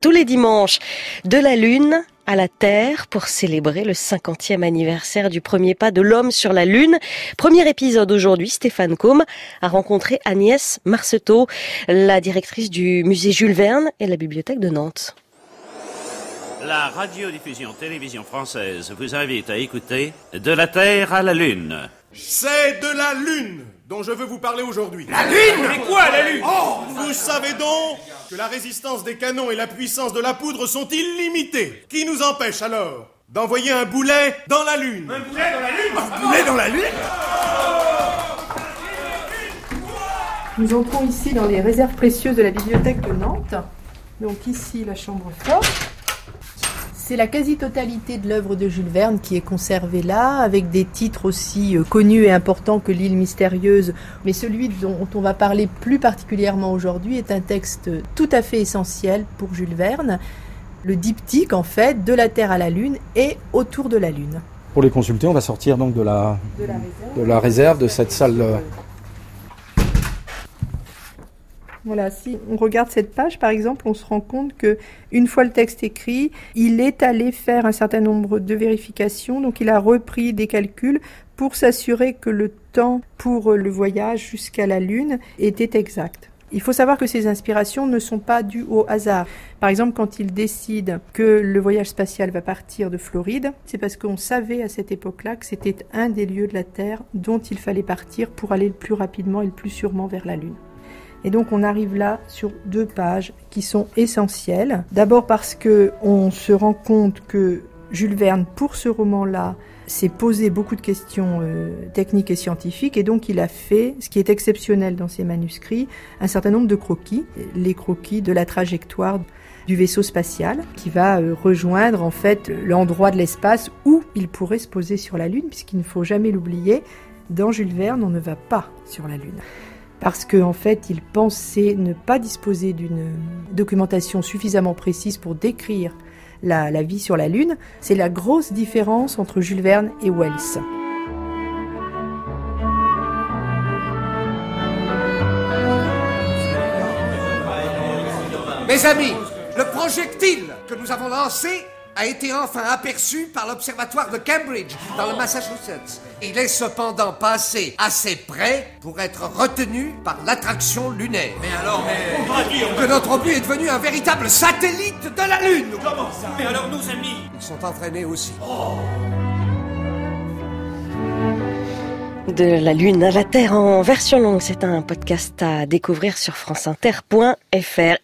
tous les dimanches de la Lune à la Terre pour célébrer le 50e anniversaire du premier pas de l'homme sur la Lune. Premier épisode aujourd'hui, Stéphane Combe a rencontré Agnès Marceteau, la directrice du musée Jules Verne et la bibliothèque de Nantes. La radiodiffusion télévision française vous invite à écouter De la Terre à la Lune. C'est de la Lune dont je veux vous parler aujourd'hui. La Lune Mais quoi, la Lune Oh Vous savez donc que la résistance des canons et la puissance de la poudre sont illimitées. Qui nous empêche alors d'envoyer un boulet dans la Lune Un boulet dans la Lune Un boulet dans la Lune Nous entrons ici dans les réserves précieuses de la bibliothèque de Nantes. Donc ici la chambre forte. C'est la quasi-totalité de l'œuvre de Jules Verne qui est conservée là, avec des titres aussi euh, connus et importants que L'île mystérieuse. Mais celui dont on va parler plus particulièrement aujourd'hui est un texte tout à fait essentiel pour Jules Verne. Le diptyque, en fait, de la Terre à la Lune et autour de la Lune. Pour les consulter, on va sortir donc de la, De la réserve. de la réserve, de cette salle. Voilà, si on regarde cette page, par exemple, on se rend compte que une fois le texte écrit, il est allé faire un certain nombre de vérifications. Donc, il a repris des calculs pour s'assurer que le temps pour le voyage jusqu'à la Lune était exact. Il faut savoir que ces inspirations ne sont pas dues au hasard. Par exemple, quand il décide que le voyage spatial va partir de Floride, c'est parce qu'on savait à cette époque-là que c'était un des lieux de la Terre dont il fallait partir pour aller le plus rapidement et le plus sûrement vers la Lune. Et donc on arrive là sur deux pages qui sont essentielles. D'abord parce que on se rend compte que Jules Verne, pour ce roman-là, s'est posé beaucoup de questions euh, techniques et scientifiques et donc il a fait, ce qui est exceptionnel dans ses manuscrits, un certain nombre de croquis, les croquis de la trajectoire du vaisseau spatial qui va euh, rejoindre en fait l'endroit de l'espace où il pourrait se poser sur la Lune puisqu'il ne faut jamais l'oublier, dans Jules Verne, on ne va pas sur la Lune parce qu'en en fait, il pensait ne pas disposer d'une documentation suffisamment précise pour décrire la, la vie sur la Lune. C'est la grosse différence entre Jules Verne et Wells. Mes amis, le projectile que nous avons lancé a été enfin aperçu par l'observatoire de Cambridge, dans le Massachusetts. Il est cependant passé assez près pour être retenu par l'attraction lunaire. Mais alors, mais... Que notre obus est devenu un véritable satellite de la Lune. Comment ça? Mais alors, nos amis Ils sont entraînés aussi. De la Lune à la Terre en version longue, c'est un podcast à découvrir sur franceinter.fr.